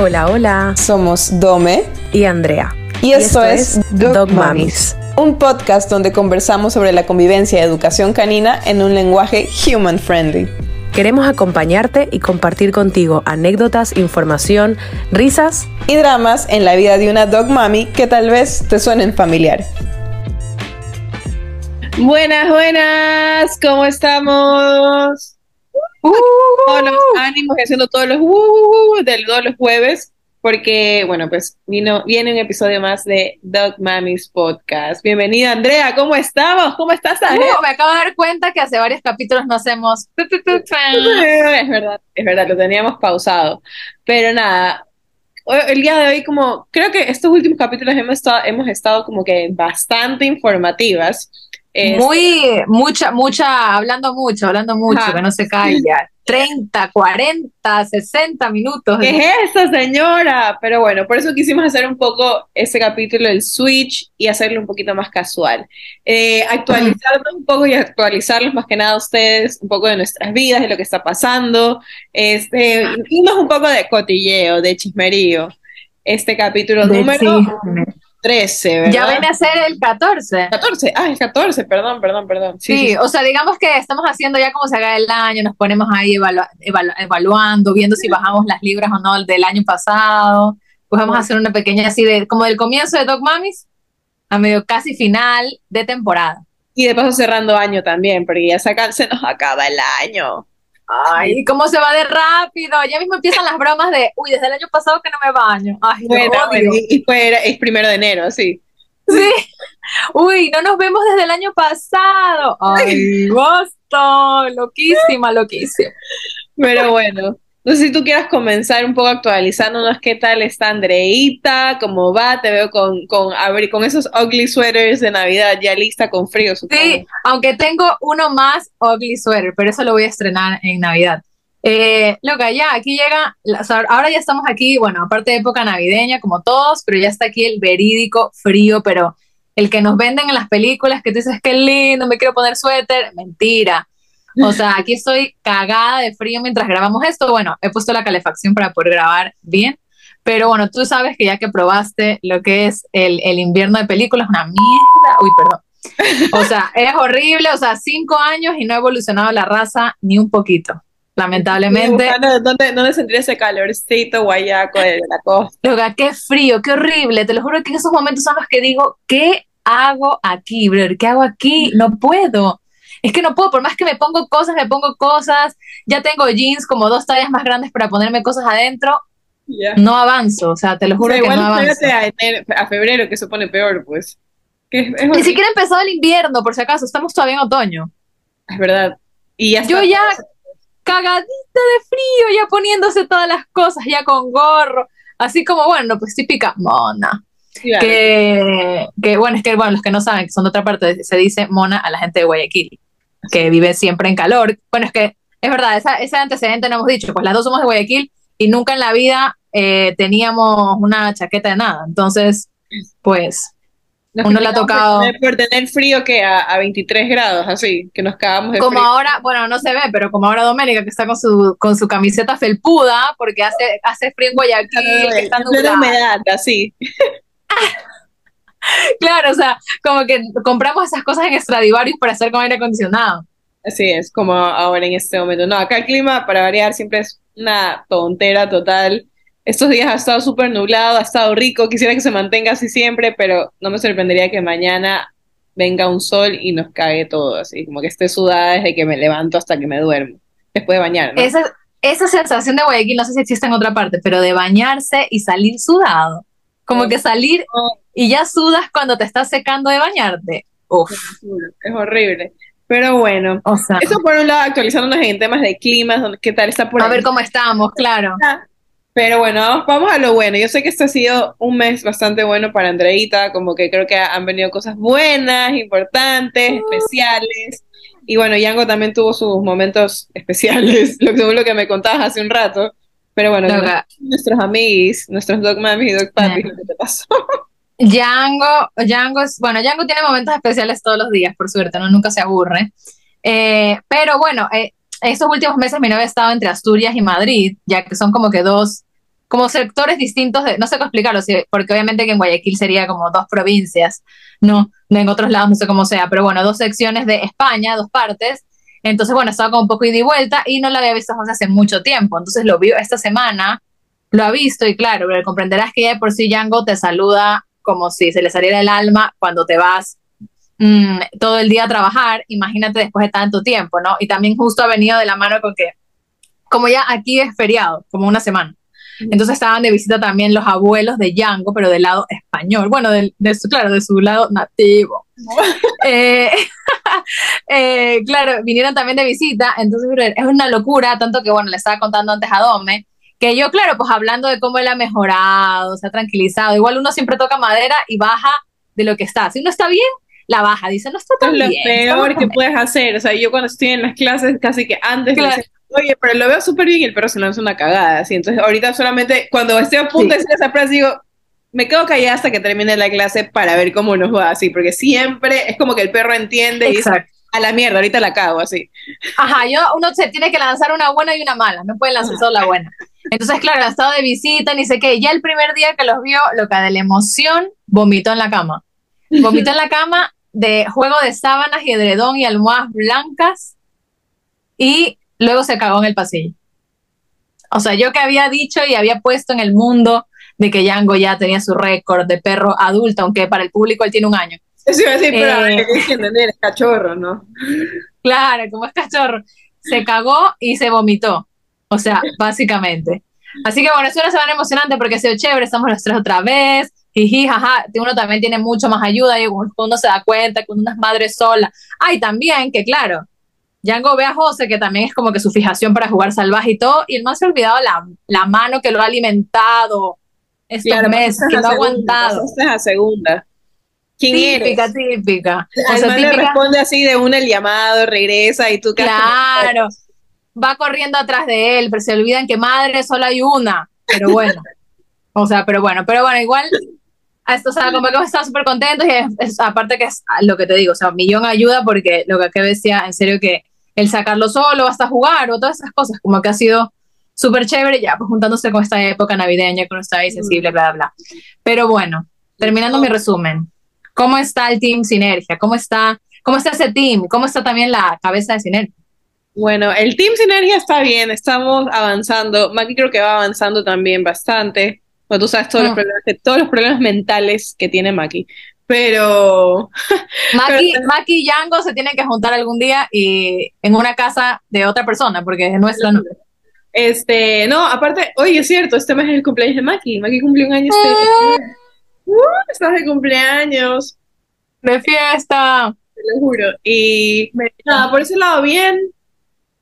Hola, hola. Somos Dome y Andrea. Y esto, es Dog, Mamis, un podcast donde conversamos sobre la convivencia y educación canina en un lenguaje human friendly. Queremos acompañarte y compartir contigo anécdotas, información, risas y dramas en la vida de una dog mami que tal vez te suenen familiar. Buenas, buenas, ¿cómo estamos? Uh, todos los ánimos haciendo todos los uh, uh, de todos los jueves, porque, bueno, pues vino, viene un episodio más de Dog Mamis Podcast. Bienvenida, Andrea, ¿cómo estamos? ¿Cómo estás, Andrea? me acabo de dar cuenta que hace varios capítulos no hacemos. Es verdad, es verdad, lo teníamos pausado. Pero nada, el día de hoy, como creo que estos últimos capítulos hemos estado, hemos estado como que bastante informativas muy, mucha, mucha, hablando mucho, hablando mucho, que no se calla. 30, 40, 60 minutos. ¿Qué es eso, señora? Pero bueno, por eso quisimos hacer un poco ese capítulo del Switch y hacerlo un poquito más casual. Eh, actualizarnos un poco y actualizarlos más que nada a ustedes, un poco de nuestras vidas, de lo que está pasando. Este, un poco de cotilleo, de chismerío. Este capítulo número 13, ¿verdad? Ya viene a ser el 14. 14, ah, el 14, perdón, perdón, perdón. Sí, o sea, digamos que estamos haciendo ya como se haga el año, nos ponemos ahí evaluando, viendo si bajamos las libras o no del año pasado. Pues vamos a hacer una pequeña así de, como del comienzo de Dog Mamis a medio casi final de temporada. Y de paso cerrando año también, porque ya se, se nos acaba el año. Ay, cómo se va de rápido. Ya mismo empiezan las bromas de, uy, desde el año pasado que no me baño. Ay, bueno, y, es primero de enero, sí. Sí. Uy, no nos vemos desde el año pasado. Ay, gusto. Loquísima, loquísima. Pero bueno, no sé si tú quieras comenzar un poco actualizándonos qué tal está Andreita, cómo va, te veo con, con, con esos ugly sweaters de Navidad ya lista con frío. Supongo. Sí, aunque tengo uno más ugly sweater, pero eso lo voy a estrenar en Navidad. Eh, loca, ya, aquí llega, ahora ya estamos aquí, bueno, aparte de época navideña como todos, pero ya está aquí el verídico frío, pero el que nos venden en las películas que tú dices que lindo, me quiero poner suéter, mentira. O sea, aquí estoy cagada de frío mientras grabamos esto. Bueno, he puesto la calefacción para poder grabar bien. Pero bueno, tú sabes que ya que probaste lo que es el, el invierno de películas, una mierda. Uy, perdón. O sea, es horrible. O sea, cinco años y no ha evolucionado la raza ni un poquito. Lamentablemente. ¿Dónde, ¿Dónde sentí ese calorcito guayaco de la costa? Loca, qué frío, qué horrible. Te lo juro que en esos momentos son los que digo, ¿qué hago aquí, brother? ¿Qué hago aquí? No puedo es que no puedo, por más que me pongo cosas, me pongo cosas, ya tengo jeans como dos tallas más grandes para ponerme cosas adentro, no avanzo, o sea, te lo juro que no avanzo. A, a febrero, que se pone peor, pues. Ni siquiera empezó el invierno, por si acaso, estamos todavía en otoño. Es verdad. Y ya Yo ya cagadita de frío, ya poniéndose todas las cosas, ya con gorro, así como, bueno, pues típica mona. Que, que, bueno, es que bueno, los que no saben, que son de otra parte, se dice mona a la gente de Guayaquil que vive siempre en calor. Bueno, es que es verdad, esa, ese antecedente no hemos dicho, pues las dos somos de Guayaquil y nunca en la vida eh, teníamos una chaqueta de nada. Entonces, pues, uno le ha tocado... Por tener, frío que a, 23 grados, así, que nos cagamos de Como ahora, bueno, no se ve, pero como ahora Doménica, que está con su, con su camiseta felpuda, porque hace, hace frío en Guayaquil, que está humedad, así. claro, o sea, como que compramos esas cosas en Stradivarius para hacer con aire acondicionado. Así es, como ahora en este momento. No, acá el clima, para variar, siempre es una tontera total. Estos días ha estado súper nublado, ha estado rico, quisiera que se mantenga así siempre, pero no me sorprendería que mañana venga un sol y nos cague todo, así como que esté sudada desde que me levanto hasta que me duermo, después de bañar. Esa, esa sensación de Guayaquil, no sé si existe en otra parte, pero de bañarse y salir sudado. Como que salir y ya sudas cuando te estás secando de bañarte. Uf. Es horrible. Pero bueno, eso por un lado actualizándonos en temas de clima, qué tal está por A ver cómo estamos, claro. Pero bueno, vamos a lo bueno. Yo sé que este ha sido un mes bastante bueno para Andreita, como que creo que han venido cosas buenas, importantes, uh. especiales. Y bueno, Yango también tuvo sus momentos especiales, lo que, lo que me contabas hace un rato. Pero bueno, nuestros amigos, nuestros dog mamis y dog papis, lo que te pasó. Django, Django es, bueno, Django tiene momentos especiales todos los días, por suerte, ¿no? Nunca se aburre. Eh, pero bueno, eh, estos últimos meses mi novia ha estado entre Asturias y Madrid, ya que son como que dos como sectores distintos, de, no sé cómo explicarlo, porque obviamente que en Guayaquil sería como dos provincias, no, en otros lados no sé cómo sea, pero bueno, dos secciones de España, dos partes. Entonces, bueno, estaba como un poco ida y vuelta y no lo había visto hace mucho tiempo. Entonces lo vio esta semana, lo ha visto y claro, comprenderás que ya por sí Django te saluda como si se le saliera el alma cuando te vas mm, todo el día a trabajar, imagínate después de tanto tiempo, ¿no? Y también justo ha venido de la mano con que, como ya aquí es feriado, como una semana. Entonces estaban de visita también los abuelos de Django, pero del lado español, bueno, de, su, claro, de su lado nativo. Eh, eh, claro, vinieron también de visita, entonces es una locura, tanto que, bueno, le estaba contando antes a Dome, que yo, claro, pues hablando de cómo él ha mejorado, se ha tranquilizado, igual uno siempre toca madera y baja de lo que está. Si uno está bien, la baja, dice, no está tan bien. Es lo peor que puedes hacer, o sea, yo cuando estoy en las clases, casi que antes oye, pero lo veo súper bien y el perro se lanza una cagada, así. Entonces, ahorita solamente cuando estoy a punto de decir esa frase, digo, me quedo callada hasta que termine la clase para ver cómo nos va, así, porque siempre es como que el perro entiende y dice, a la mierda, ahorita la cago, así. Ajá, yo, uno se tiene que lanzar una buena y una mala, no puede lanzar solo la buena. Entonces, claro, ha estado de visita, ni sé qué, ya el primer día que los vio, lo que de la emoción, vomitó en la cama. Vomitó en la cama de juego de sábanas y edredón y almohadas blancas y luego se cagó en el pasillo. O sea, yo que había dicho y había puesto en el mundo de que Django ya tenía su récord de perro adulto, aunque para el público él tiene un año. Eso iba a decir, pero eh, es cachorro, ¿no? Claro, como es cachorro. Se cagó y se vomitó. O sea, básicamente. Así que bueno, es una semana emocionante porque ha sido chévere, estamos los tres otra vez, jiji, jaja, uno también tiene mucho más ayuda y uno se da cuenta que uno es madre sola. Hay también que, claro, Django ve a José, que también es como que su fijación para jugar salvaje y todo, y el más se ha olvidado la, la mano que lo ha alimentado estos claro, meses, que lo ha aguantado. es a segunda. ¿Quién típica, eres? Típica, O sea, típica. le responde así de una el llamado, regresa y tú... Claro, va corriendo atrás de él, pero se olvidan que madre solo hay una, pero bueno. o sea, pero bueno, pero bueno, igual esto, o sea, como que están súper contentos y es, aparte que es lo que te digo, o sea, Millón ayuda porque lo que acá decía, en serio que el sacarlo solo hasta jugar o todas esas cosas, como que ha sido súper chévere ya, pues juntándose con esta época navideña que uno está sensible, bla, bla, bla. Pero bueno, terminando mi resumen, ¿cómo está el Team Sinergia? ¿Cómo está, cómo está ese team? ¿Cómo está también la cabeza de Sinergia? Bueno, el Team Sinergia está bien, estamos avanzando. Maki creo que va avanzando también bastante. Bueno, tú sabes todos, los mm. problemas, todos los problemas mentales que tiene Maki. Pero. Maki, Maki y Yango se tienen que juntar algún día y en una casa de otra persona, porque es nuestra no. Este, no, aparte, oye, es cierto, este mes es el cumpleaños de Maki. Maki cumplió un año este. Mm. Uh, estás de cumpleaños. De fiesta. Te lo juro. Y nada, por ese lado bien.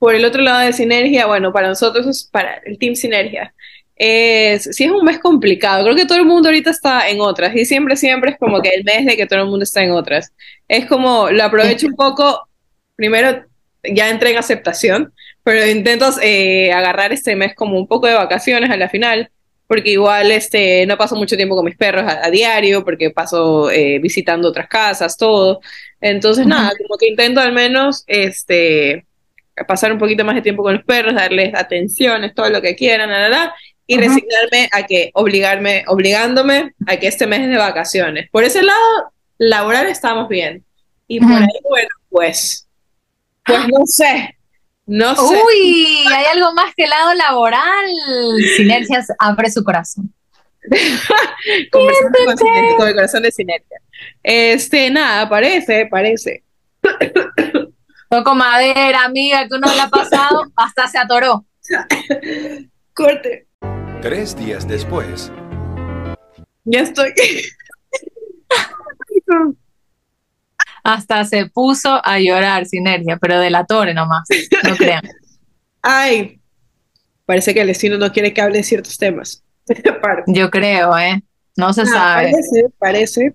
Por el otro lado de Sinergia, bueno, para nosotros es para el Team Sinergia es, sí es un mes complicado. Creo que todo el mundo ahorita está en otras y siempre, siempre es como que el mes de que todo el mundo está en otras. Es como, lo aprovecho un poco, primero ya entré en aceptación, pero intento eh, agarrar este mes como un poco de vacaciones a la final, porque igual este, no paso mucho tiempo con mis perros a, diario, porque paso eh, visitando otras casas, todo. Entonces, nada, como que intento al menos este, pasar un poquito más de tiempo con los perros, darles atenciones, todo lo que quieran, nada, nada, y resignarme a que, obligarme, obligándome a que este mes es de vacaciones. Por ese lado, laboral estamos bien. Y por ahí, bueno, pues, pues no sé. No sé. Uy, hay algo más que el lado laboral. Sinergias abre su corazón. Conversando con, el corazón de Sinergia. Este, nada, parece, parece. Toco madera, amiga, que uno le ha pasado, hasta se atoró. Corte. Tres días después. Ya estoy. Hasta se puso a llorar Sinergia, pero de la torre nomás, no crean. Ay, parece que el destino no quiere que hable de ciertos temas. Yo creo, ¿eh? No se ah, sabe. Parece, parece.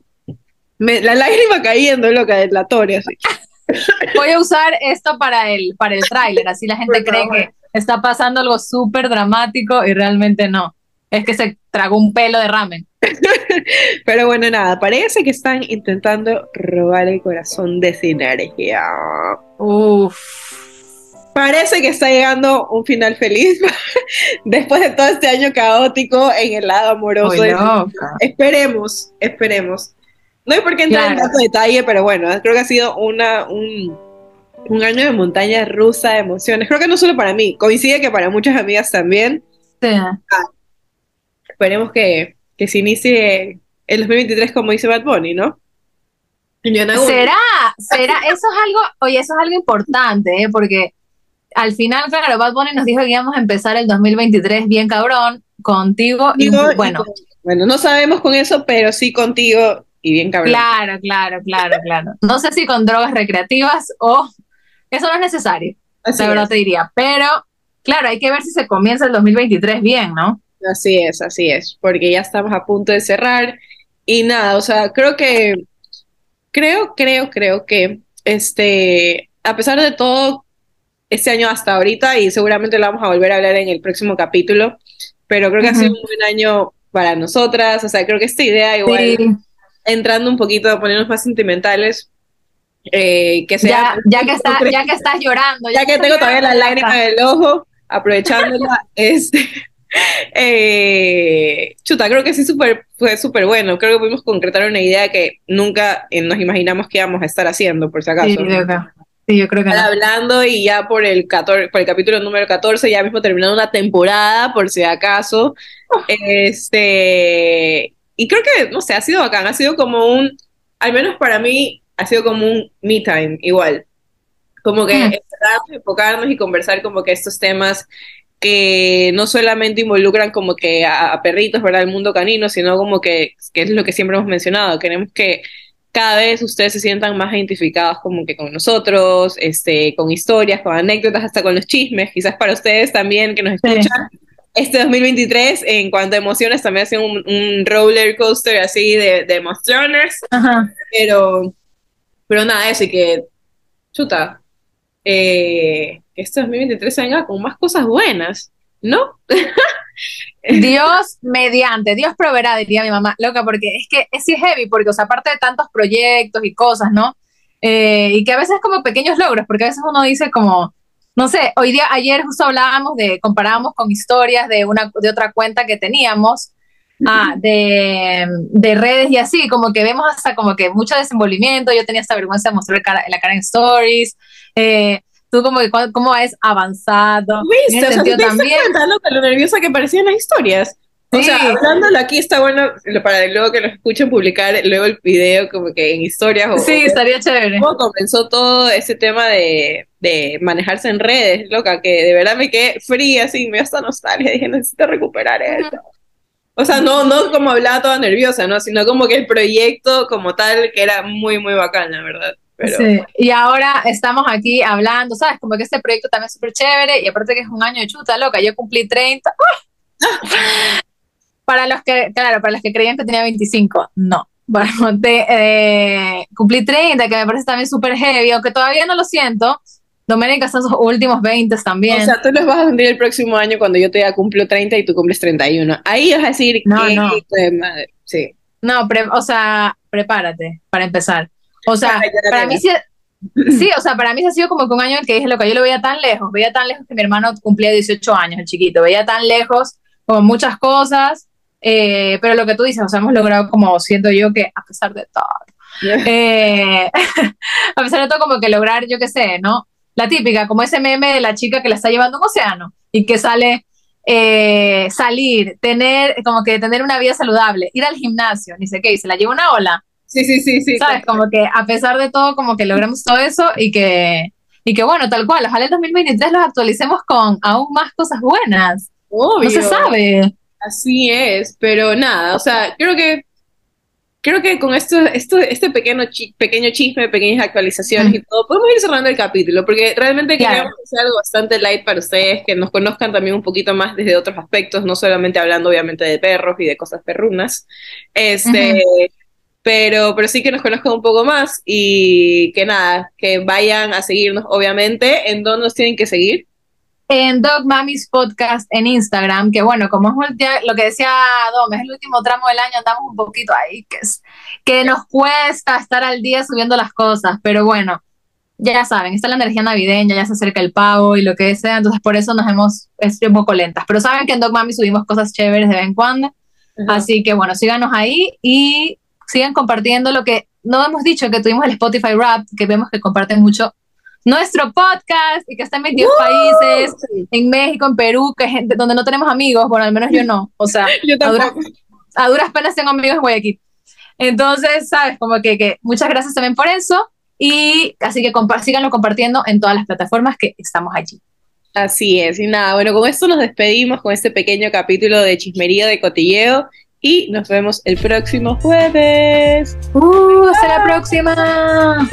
la lágrima cayendo, loca, de la torre, así. Voy a usar esto para el, para el tráiler, así la gente cree que está pasando algo súper dramático y realmente no. Es que se tragó un pelo de ramen. Pero bueno, nada, parece que están intentando robar el corazón de Sinergia. Uf. parece que está llegando un final feliz después de todo este año caótico en el lado amoroso. Esperemos, esperemos. No hay por qué entrar en tanto detalle, pero bueno, creo que ha sido una, un, un año de montaña rusa de emociones. Creo que no solo para mí, coincide que para muchas amigas también. Sí. Esperemos que, que se inicie el 2023 como dice Bad Bunny, ¿no? ¿Será? ¿Será? Eso es algo, oye, eso es algo importante, ¿eh? Porque al final, claro, Bad Bunny nos dijo que íbamos a empezar el 2023 bien cabrón, contigo y bueno, bueno, no sabemos con eso, pero sí contigo y bien cabrón. claro, claro, claro, claro. No sé si con drogas recreativas o eso no es necesario, Así la verdad es. te diría, pero claro, hay que ver si se comienza el 2023 bien, ¿no? Así es, así es, porque ya estamos a punto de cerrar y nada, o sea, creo que, creo, creo, creo que, este, a pesar de todo, este año hasta ahorita, y seguramente lo vamos a volver a hablar en el próximo capítulo, pero creo que ha sido un buen año para nosotras, o sea, creo que esta idea igual, Sí, entrando un poquito a ponernos más sentimentales, eh, que sea... ya, ya que está, ya que estás llorando, ya que tengo todavía la llorando, lágrima en el ojo, aprovechándola, este, eh, chuta, creo que sí super, fue súper bueno, creo que pudimos concretar una idea que nunca eh, nos imaginamos que íbamos a estar haciendo, por si acaso. Sí, yo creo, sí, yo creo que no. hablando y ya por el 14, por el capítulo número 14, ya mismo terminando una temporada, por si acaso. Este, y creo que, no sé, ha sido bacán, ha sido como un, al menos para mí, ha sido como un me time, igual. Como que Mm. enfocarnos y conversar como que estos temas que no solamente involucran como que a, a perritos, ¿verdad? El mundo canino, sino como que, que es lo que siempre hemos mencionado, queremos que cada vez ustedes se sientan más identificados como que con nosotros, este, con historias, con anécdotas, hasta con los chismes, quizás para ustedes también que nos escuchan. Este 2023, en cuanto a emociones, también ha sido un, un roller coaster así de, de emociones, Ajá. pero, pero nada, eso y que, chuta, eh, que este 2023 venga con más cosas buenas, ¿no? Dios mediante, Dios proveerá, diría mi mamá, loca, porque es que es sí es heavy, porque, o sea, aparte de tantos proyectos y cosas, ¿no? Eh, y que a veces como pequeños logros, porque a veces uno dice como, no sé, hoy día, ayer justo hablábamos de, comparábamos con historias de una, de otra cuenta que teníamos, ah, de, de redes y así, como que vemos hasta como que mucho desenvolvimiento, yo tenía esta vergüenza de mostrar cara- la cara en stories, eh, tú como que cómo es avanzado, en ¿Viste? ese O sea, ¿te sentido diste también. cuenta, loca, lo nerviosa que parecían las historias? O sea, Sí. hablándolo aquí está bueno para luego que lo escuchen publicar luego el video como que en historias o, Sí, o estaría chévere. cómo comenzó todo ese tema de, de manejarse en redes, loca, que de verdad me quedé fría, así, me dio hasta nostalgia, dije, necesito recuperar esto. O sea, no, no como hablaba toda nerviosa, ¿no? Sino como que el proyecto como tal, que era muy, muy bacán, la verdad. Pero, Sí, y ahora estamos aquí hablando, ¿sabes? Como que este proyecto también es súper chévere y aparte que es un año de chuta loca, yo cumplí 30. ¡Ah! Para los que, claro, para los que creían que tenía 25, no. Bueno, de, eh, cumplí 30, que me parece también súper heavy, aunque todavía no lo siento. Doménica está en sus últimos 20 también. O sea, tú los vas a sentir el próximo año cuando yo te ya cumplo 30 y tú cumples 31. Ahí vas a decir, No, qué no. de madre. Sí. No, pre- o sea, prepárate para empezar. O sea, para mí sí, sí, o sea, para mí sí ha sido como que un año en el que dije lo que yo lo veía tan lejos, veía tan lejos que mi hermano cumplía 18 años, el chiquito, veía tan lejos como muchas cosas, eh, pero lo que tú dices, o sea, hemos logrado como siento yo que a pesar de todo, eh, a pesar de todo como que lograr, yo qué sé, ¿no? La típica, como ese meme de la chica que la está llevando a un océano y que sale eh, salir, tener, como que tener una vida saludable, ir al gimnasio, ni sé qué, y se la lleva una ola, Sí, sí, sí, sí. ¿sabes? Como que a pesar de todo, como que logramos todo eso y que, y que bueno, tal cual, ojalá el 2023 los actualicemos con aún más cosas buenas. Obvio. No se sabe. Así es, pero nada, o sea, creo que creo que con esto, esto este pequeño chi- pequeño chisme, pequeñas actualizaciones Mm. y todo, podemos ir cerrando el capítulo, porque realmente Claro. queríamos hacer algo bastante light para ustedes, que nos conozcan también un poquito más desde otros aspectos, no solamente hablando obviamente de perros y de cosas perrunas. Este, pero, pero sí que nos conozcan un poco más y que nada, que vayan a seguirnos, obviamente, en dónde nos tienen que seguir. En Dog Mamis Podcast en Instagram, que bueno, como es lo que decía Dom, es el último tramo del año, andamos un poquito ahí, que, es, que nos cuesta estar al día subiendo las cosas, pero bueno, ya saben, está la energía navideña, ya se acerca el pavo y lo que sea, entonces por eso nos hemos, es un poco lentas, pero saben que en Dog Mami subimos cosas chéveres de vez en cuando, así que bueno, síganos ahí y sigan compartiendo lo que no hemos dicho, que tuvimos el Spotify Rap, que vemos que comparten mucho nuestro podcast y que está en 22 países, en México, en Perú, que gente, donde no tenemos amigos, bueno, al menos yo no, o sea, a, duras, a duras penas tengo amigos en Guayaquil. Entonces, sabes, como que, que muchas gracias también por eso. Y así que síganlo compartiendo en todas las plataformas que estamos allí. Así es, y nada, bueno, con esto nos despedimos con este pequeño capítulo de chismería de cotilleo y nos vemos el próximo jueves. ¡Uh! ¡Hasta la próxima!